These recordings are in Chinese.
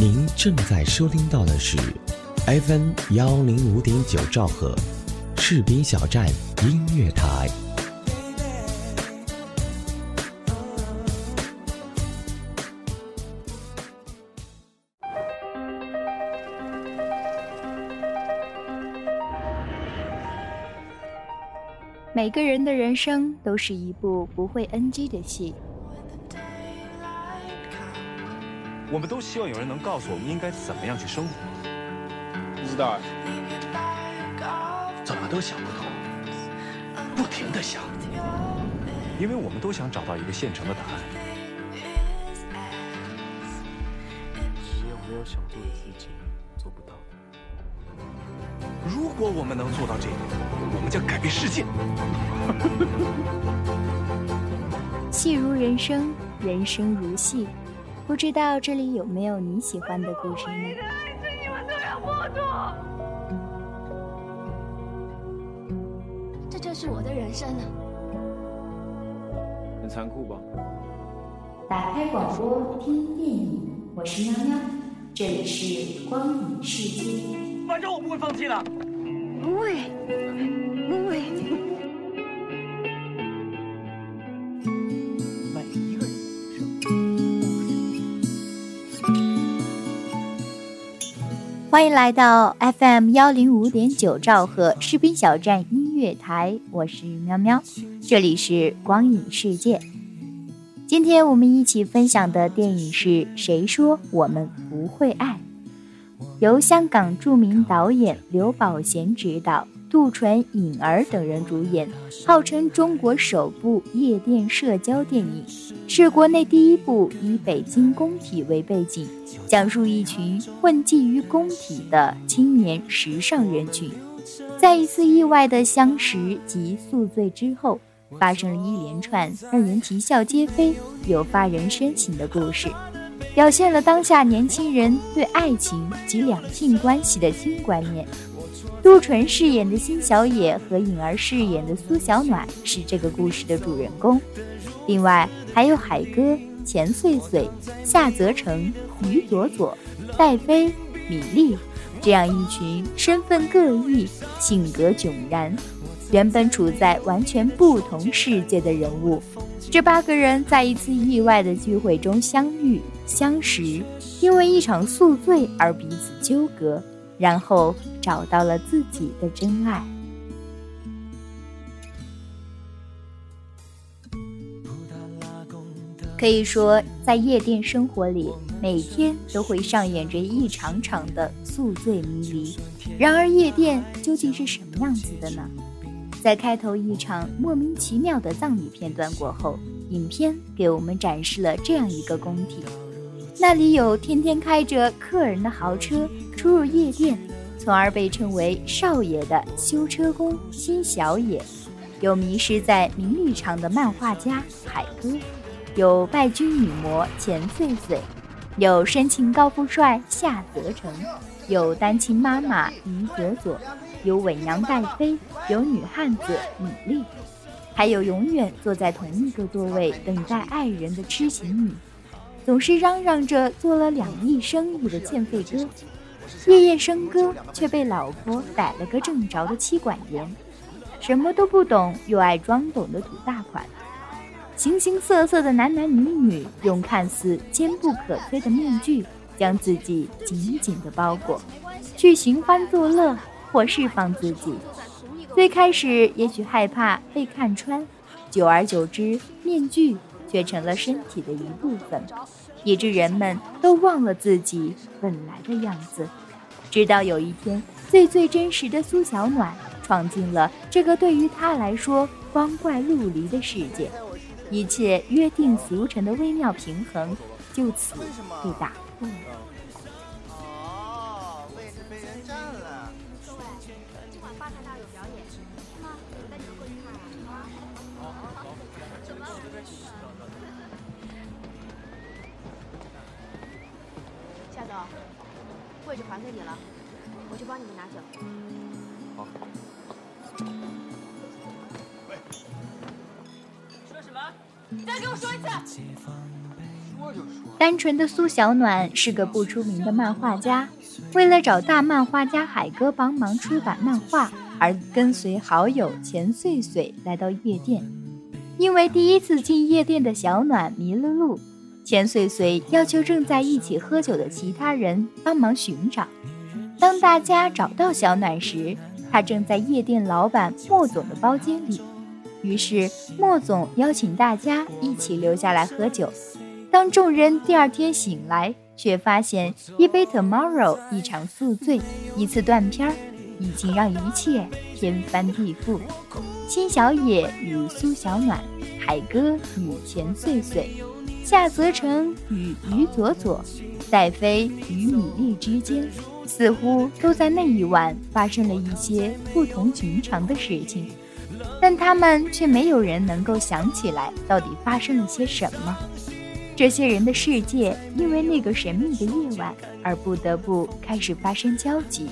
您正在收听到的是 FM 幺零五点九兆赫，士兵小站音乐台。每个人的人生都是一部不会 NG 的戏。我们都希望有人能告诉我们应该怎么样去生活。不知道，怎么都想不通，不停的想，因为我们都想找到一个现成的答案。你有没有想做的事情，做不到。如果我们能做到这一点，我们将改变世界。戏如人生，人生如戏。不知道这里有没有你喜欢的故事呢？你的爱是你们这样糊涂。这就是我的人生啊！很残酷吧？打开广播听电影，我是喵喵，这里是光影世界。反正我不会放弃的。不会，不会。欢迎来到 FM 幺零五点九兆赫士兵小站音乐台，我是喵喵，这里是光影世界。今天我们一起分享的电影是《谁说我们不会爱》，由香港著名导演刘宝贤执导，杜淳、颖儿等人主演，号称中国首部夜店社交电影，是国内第一部以北京工体为背景。讲述一群混迹于工体的青年时尚人群，在一次意外的相识及宿醉之后，发生了一连串让人啼笑皆非又发人深省的故事，表现了当下年轻人对爱情及两性关系的新观念。杜淳饰演的辛小野和颖儿饰演的苏小暖是这个故事的主人公，另外还有海哥。钱穗穗、夏泽成、于佐佐、戴飞、米粒，这样一群身份各异、性格迥然、原本处在完全不同世界的人物，这八个人在一次意外的聚会中相遇、相识，因为一场宿醉而彼此纠葛，然后找到了自己的真爱。可以说，在夜店生活里，每天都会上演着一场场的宿醉迷离。然而，夜店究竟是什么样子的呢？在开头一场莫名其妙的葬礼片段过后，影片给我们展示了这样一个工体：那里有天天开着客人的豪车出入夜店，从而被称为“少爷”的修车工辛小野，有迷失在名利场的漫画家海哥。有拜金女魔钱穗穗，有深情高富帅夏泽成，有单亲妈妈于佐佐，有伪娘戴妃，有女汉子米粒，还有永远坐在同一个座位等待爱人的痴情女，总是嚷嚷着做了两亿生意的欠费哥，夜夜笙歌却被老婆逮了个正着的妻管严，什么都不懂又爱装懂的土大款。形形色色的男男女女用看似坚不可摧的面具将自己紧紧的包裹，去寻欢作乐或释放自己。最开始也许害怕被看穿，久而久之，面具却成了身体的一部分，以致人们都忘了自己本来的样子。直到有一天，最最真实的苏小暖闯进了这个对于他来说光怪陆离的世界。一切约定俗成的微妙平衡就此被打破了。位置还给你了，我去帮你们拿酒。好。喂说什么？再给我说一次！单纯的苏小暖是个不出名的漫画家，为了找大漫画家海哥帮忙出版漫画，而跟随好友钱穗穗来到夜店。因为第一次进夜店的小暖迷了路，钱穗穗要求正在一起喝酒的其他人帮忙寻找。当大家找到小暖时，他正在夜店老板莫总的包间里。于是莫总邀请大家一起留下来喝酒。当众人第二天醒来，却发现一杯 Tomorrow，一场宿醉，一次断片儿，已经让一切天翻地覆。辛小野与苏小暖，海哥与钱穗穗，夏泽成与于佐佐，戴飞与米粒之间，似乎都在那一晚发生了一些不同寻常的事情，但他们却没有人能够想起来到底发生了些什么。这些人的世界因为那个神秘的夜晚而不得不开始发生交集。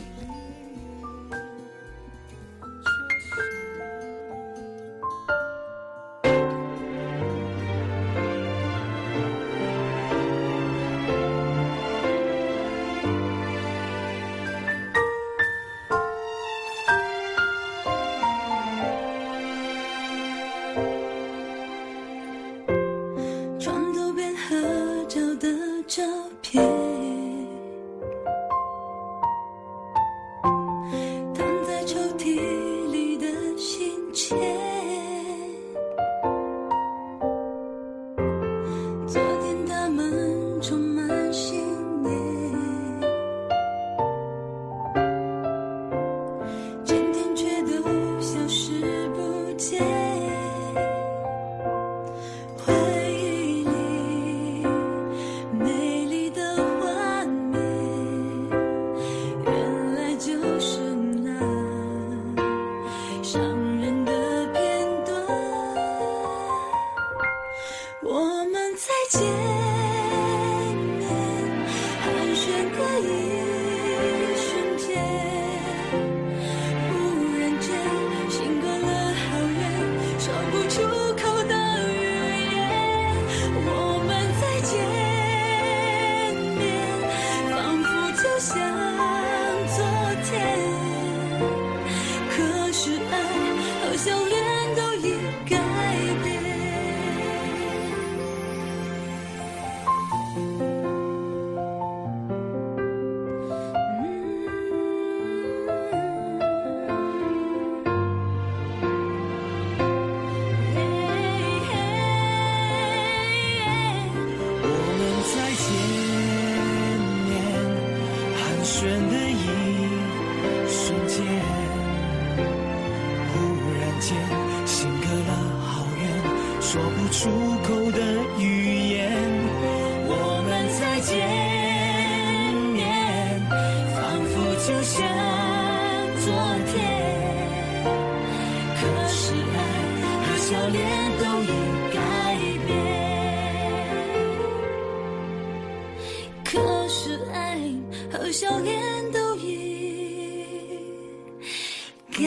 改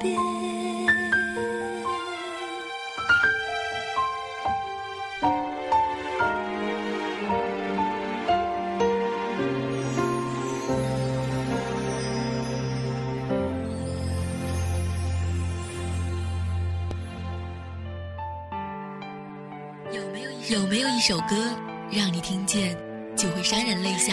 变有没有一首歌，让你听见就会潸然泪下？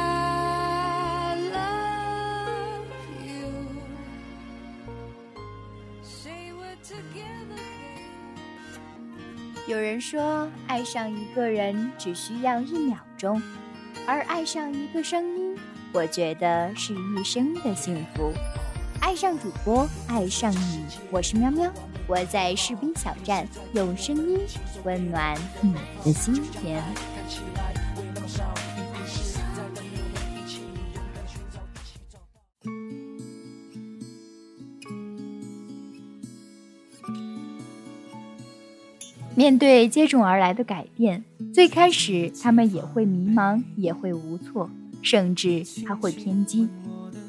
有人说，爱上一个人只需要一秒钟，而爱上一个声音，我觉得是一生的幸福。爱上主播，爱上你，我是喵喵，我在士兵小站用声音温暖你的心田。面对接踵而来的改变，最开始他们也会迷茫，也会无措，甚至他会偏激。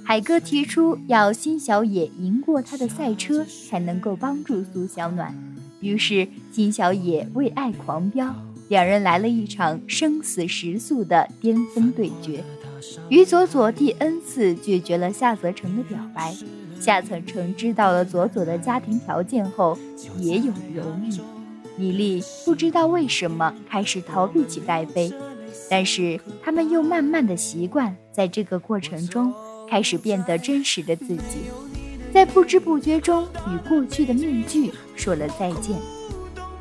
海哥提出要辛小野赢过他的赛车，才能够帮助苏小暖。于是辛小野为爱狂飙，两人来了一场生死时速的巅峰对决。于佐佐第 N 次拒绝了夏泽成的表白，夏泽成知道了佐佐的家庭条件后，也有犹豫。米莉不知道为什么开始逃避起戴妃，但是他们又慢慢的习惯，在这个过程中开始变得真实的自己，在不知不觉中与过去的面具说了再见。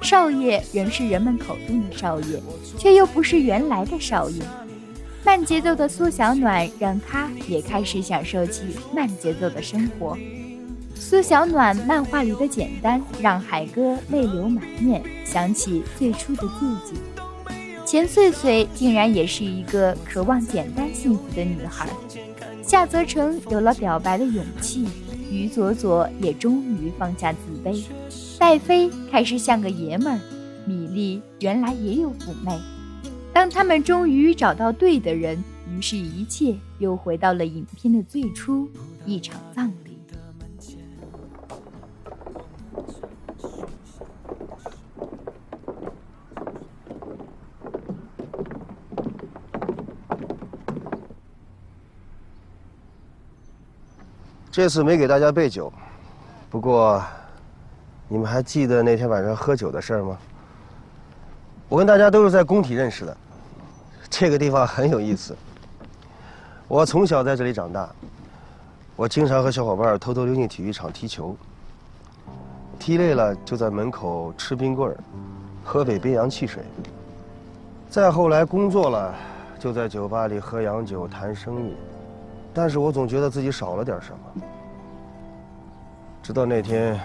少爷仍是人们口中的少爷，却又不是原来的少爷。慢节奏的苏小暖让他也开始享受起慢节奏的生活。苏小暖漫画里的简单，让海哥泪流满面，想起最初的自己。钱穗穗竟然也是一个渴望简单幸福的女孩。夏泽成有了表白的勇气，于佐佐也终于放下自卑。戴妃开始像个爷们儿，米粒原来也有妩媚。当他们终于找到对的人，于是一切又回到了影片的最初，一场葬礼。这次没给大家备酒，不过，你们还记得那天晚上喝酒的事儿吗？我跟大家都是在工体认识的，这个地方很有意思。我从小在这里长大，我经常和小伙伴偷偷溜进体育场踢球，踢累了就在门口吃冰棍儿，喝杯冰洋汽水。再后来工作了，就在酒吧里喝洋酒谈生意。但是我总觉得自己少了点什么。直到那天，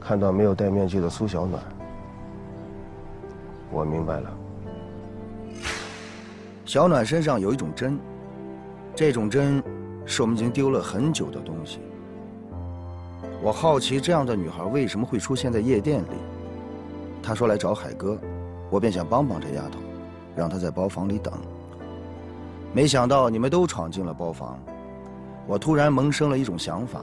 看到没有戴面具的苏小暖，我明白了。小暖身上有一种针，这种针是我们已经丢了很久的东西。我好奇这样的女孩为什么会出现在夜店里。她说来找海哥，我便想帮帮这丫头，让她在包房里等。没想到你们都闯进了包房，我突然萌生了一种想法，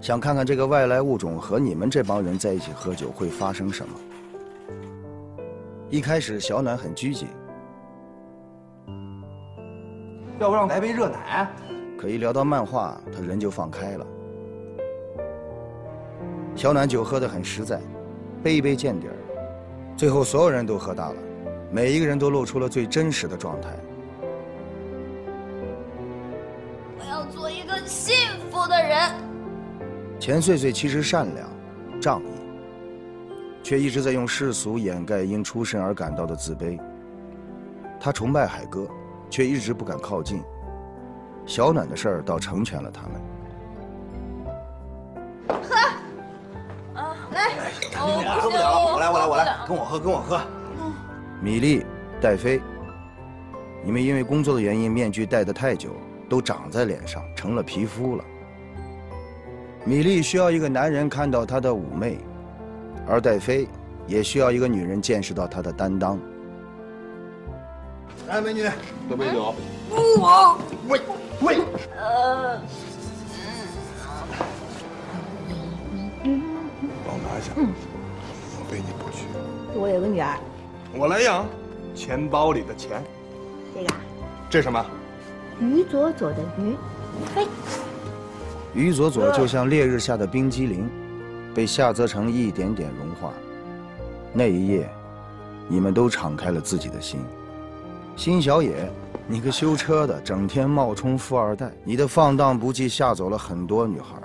想看看这个外来物种和你们这帮人在一起喝酒会发生什么。一开始小暖很拘谨，要不让来杯热奶？可一聊到漫画，他人就放开了。小暖酒喝得很实在，杯杯见底儿，最后所有人都喝大了，每一个人都露出了最真实的状态。钱穗穗其实善良、仗义，却一直在用世俗掩盖因出身而感到的自卑。他崇拜海哥，却一直不敢靠近。小暖的事儿倒成全了他们。喝，啊，来，我喝不了了，我来，我来，我来，跟我喝，跟我喝。米粒、戴飞，你们因为工作的原因，面具戴得太久，都长在脸上，成了皮肤了。米粒需要一个男人看到她的妩媚，而戴妃也需要一个女人见识到她的担当。来，美女，喝杯酒。我喂喂。呃。帮我拿一下。嗯。我背你过去。我有个女儿。我来养。钱包里的钱。这个。这什么？于左左的于，飞。于佐佐就像烈日下的冰激凌，被夏泽成一点点融化。那一夜，你们都敞开了自己的心。辛小野，你个修车的，整天冒充富二代，你的放荡不羁吓走了很多女孩，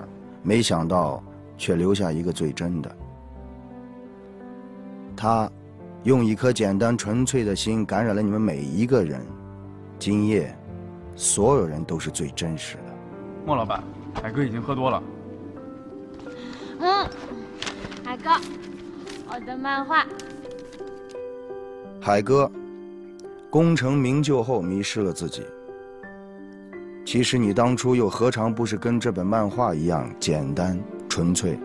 没想到却留下一个最真的。他，用一颗简单纯粹的心感染了你们每一个人。今夜，所有人都是最真实的。莫老板。海哥已经喝多了。嗯，海哥，我的漫画。海哥，功成名就后迷失了自己。其实你当初又何尝不是跟这本漫画一样简单纯粹？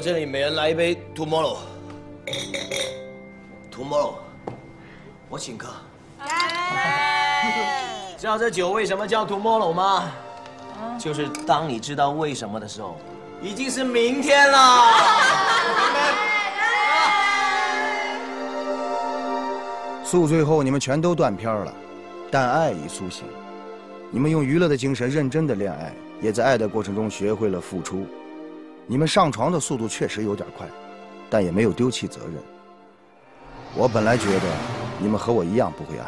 我这里每人来一杯 Tomorrow。Tomorrow，我请客。知道这酒为什么叫 Tomorrow 吗？就是当你知道为什么的时候，已经是明天了。宿醉后你们全都断片了，但爱已苏醒。你们用娱乐的精神认真的恋爱，也在爱的过程中学会了付出。你们上床的速度确实有点快，但也没有丢弃责任。我本来觉得你们和我一样不会爱，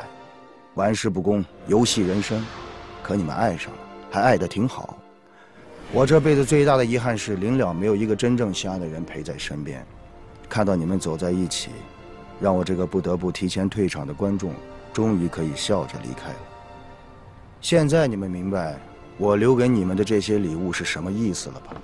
玩世不恭，游戏人生。可你们爱上了，还爱得挺好。我这辈子最大的遗憾是，临了没有一个真正相爱的人陪在身边。看到你们走在一起，让我这个不得不提前退场的观众，终于可以笑着离开了。现在你们明白我留给你们的这些礼物是什么意思了吧？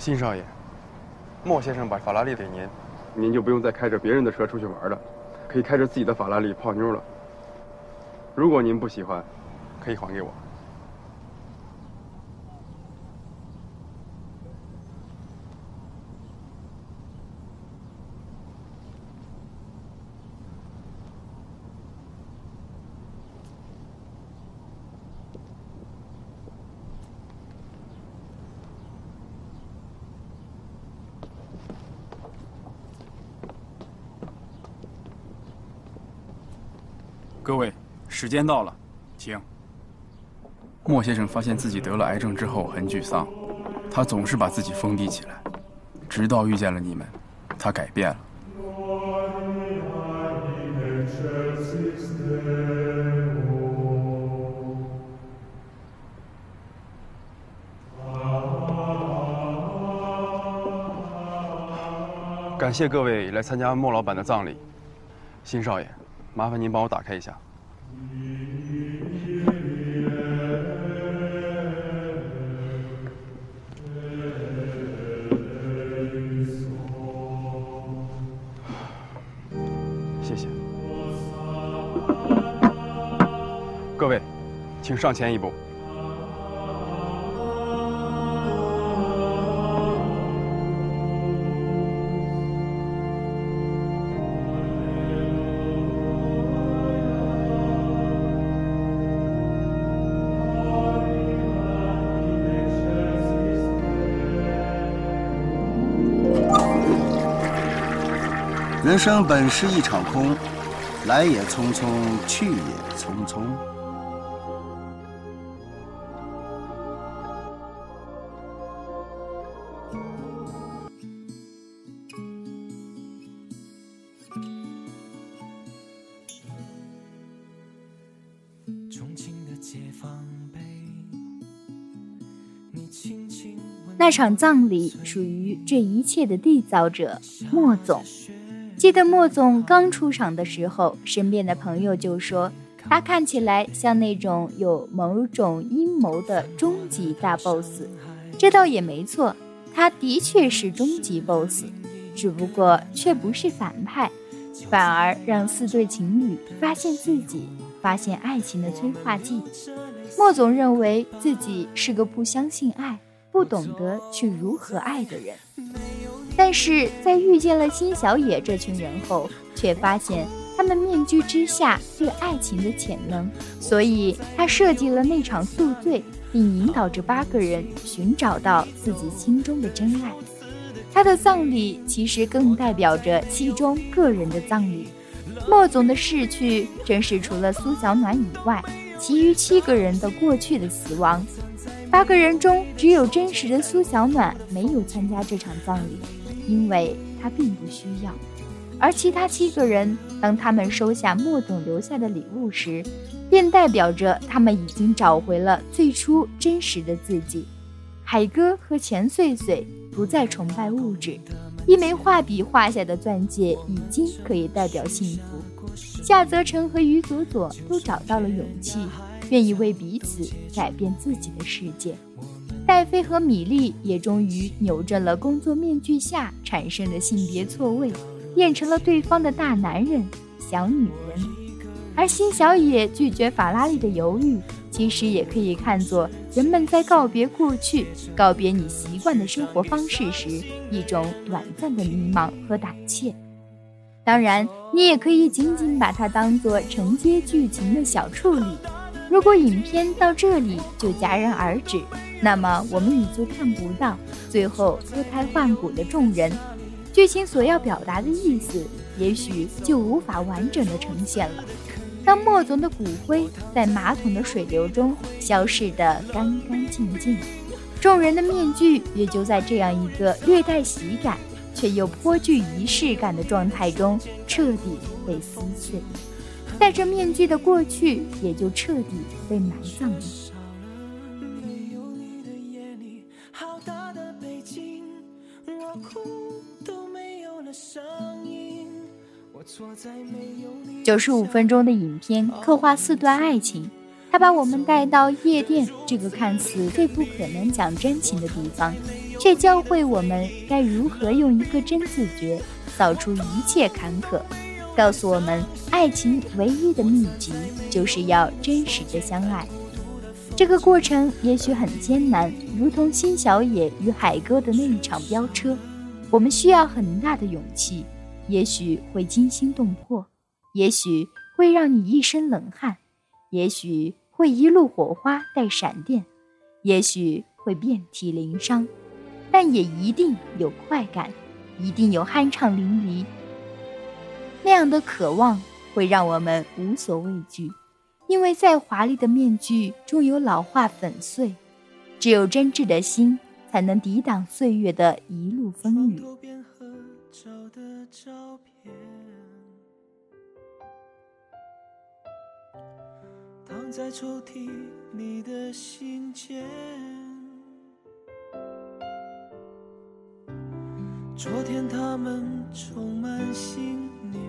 新少爷，莫先生把法拉利给您，您就不用再开着别人的车出去玩了，可以开着自己的法拉利泡妞了。如果您不喜欢，可以还给我。各位，时间到了，请。莫先生发现自己得了癌症之后很沮丧，他总是把自己封闭起来，直到遇见了你们，他改变了。感谢各位来参加莫老板的葬礼，辛少爷。麻烦您帮我打开一下。谢谢。各位，请上前一步。生本是一场空，来也匆匆，去也匆匆。那场葬礼属于这一切的缔造者莫总。记得莫总刚出场的时候，身边的朋友就说他看起来像那种有某种阴谋的终极大 boss。这倒也没错，他的确是终极 boss，只不过却不是反派，反而让四对情侣发现自己、发现爱情的催化剂。莫总认为自己是个不相信爱、不懂得去如何爱的人。但是在遇见了辛小野这群人后，却发现他们面具之下对爱情的潜能，所以他设计了那场宿醉，并引导这八个人寻找到自己心中的真爱。他的葬礼其实更代表着其中个人的葬礼。莫总的逝去，正是除了苏小暖以外，其余七个人的过去的死亡。八个人中只有真实的苏小暖没有参加这场葬礼，因为他并不需要。而其他七个人，当他们收下莫总留下的礼物时，便代表着他们已经找回了最初真实的自己。海哥和钱穗穗不再崇拜物质，一枚画笔画下的钻戒已经可以代表幸福。夏泽成和于佐佐都找到了勇气，愿意为彼此改变自己的世界。戴飞和米粒也终于扭正了工作面具下产生的性别错位。变成了对方的大男人、小女人，而新小野拒绝法拉利的犹豫，其实也可以看作人们在告别过去、告别你习惯的生活方式时一种短暂的迷茫和胆怯。当然，你也可以仅仅把它当做承接剧情的小处理。如果影片到这里就戛然而止，那么我们也就看不到最后脱胎换骨的众人。剧情所要表达的意思，也许就无法完整的呈现了。当莫总的骨灰在马桶的水流中消逝得干干净净，众人的面具也就在这样一个略带喜感却又颇具仪式感的状态中彻底被撕碎，戴着面具的过去也就彻底被埋葬了。九十五分钟的影片刻画四段爱情，它把我们带到夜店这个看似最不可能讲真情的地方，却教会我们该如何用一个真自觉扫除一切坎坷，告诉我们爱情唯一的秘籍就是要真实的相爱。这个过程也许很艰难，如同新小野与海哥的那一场飙车，我们需要很大的勇气。也许会惊心动魄，也许会让你一身冷汗，也许会一路火花带闪电，也许会遍体鳞伤，但也一定有快感，一定有酣畅淋漓。那样的渴望会让我们无所畏惧，因为再华丽的面具终有老化粉碎，只有真挚的心才能抵挡岁月的一路风雨。照的照片，躺在抽屉里的信件。昨天他们充满信念，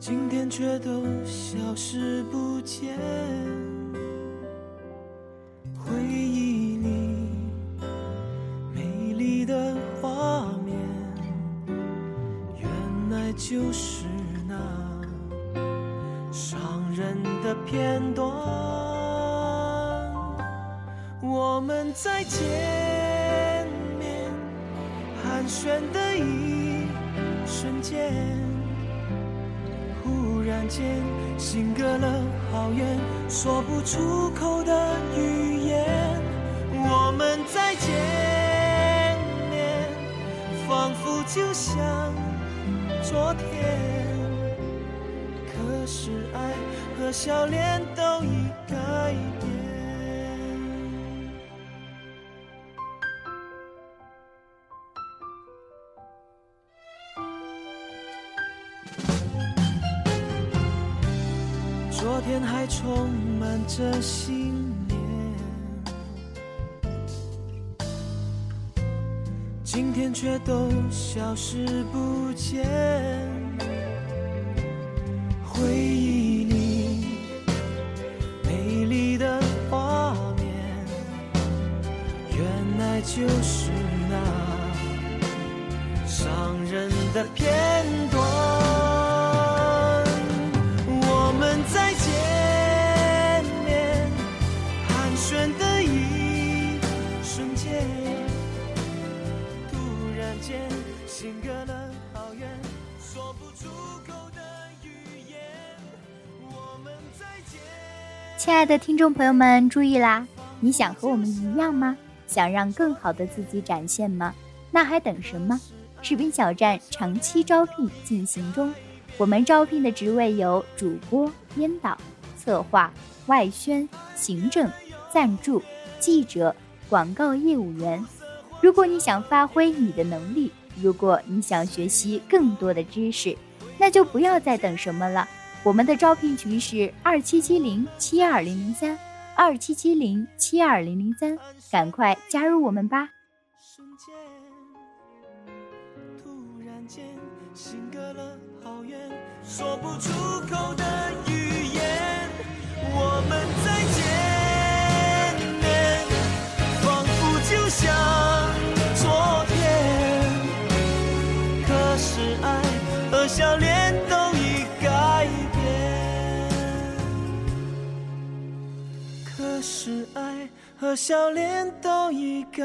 今天却都消失不见。就像。昨天，可是爱和笑脸都已改变。昨天还充满着信天却都消失不见，回忆里美丽的画面，原来就是那伤人的片亲爱的听众朋友们，注意啦！你想和我们一样吗？想让更好的自己展现吗？那还等什么？视频小站长期招聘进行中，我们招聘的职位有主播、编导。策划、外宣、行政、赞助、记者、广告业务员。如果你想发挥你的能力，如果你想学习更多的知识，那就不要再等什么了。我们的招聘群是二七七零七二零零三，二七七零七二零零三，赶快加入我们吧！瞬间，突然间，心隔了好远说不出口的语和笑脸都已改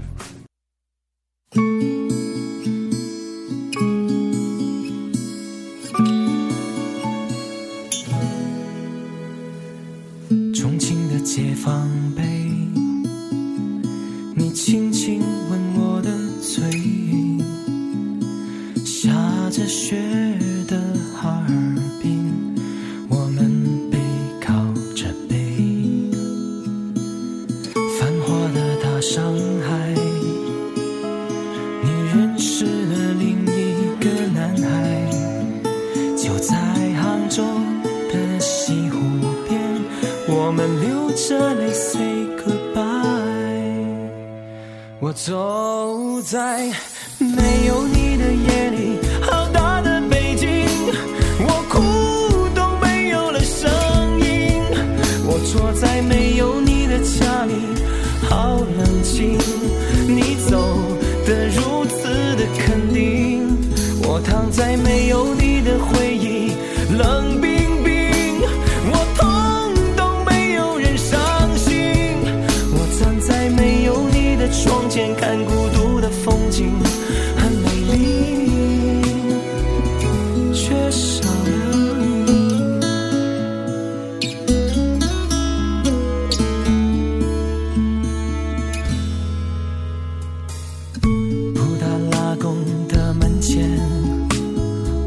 我们流着泪 say goodbye 我走在没有你的夜里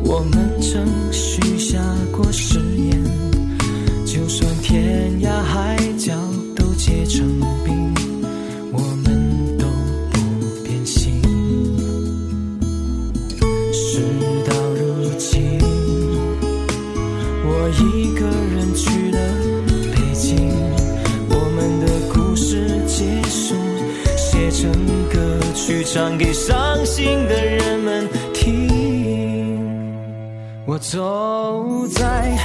我们曾许下过誓言就算天涯海角都结成冰我们都不变心。事到如今我一个人去了北京我们的故事结束写成歌曲唱给伤走在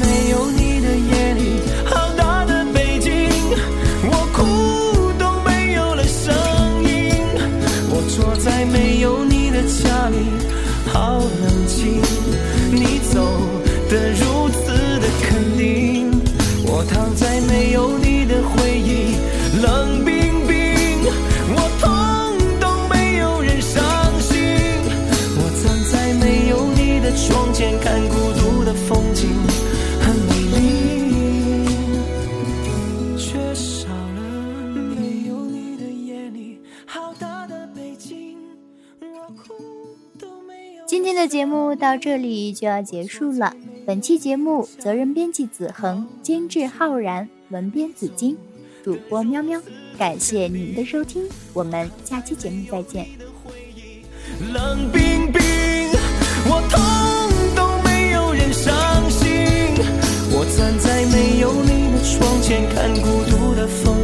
没有你节目到这里就要结束了，本期节目责任编辑子恒，监制浩然，文编紫金，主播喵喵，感谢您的收听，我们下期节目再见。冷冰冰，我痛都没有人伤心。我站在没有你的窗前，看孤独的风。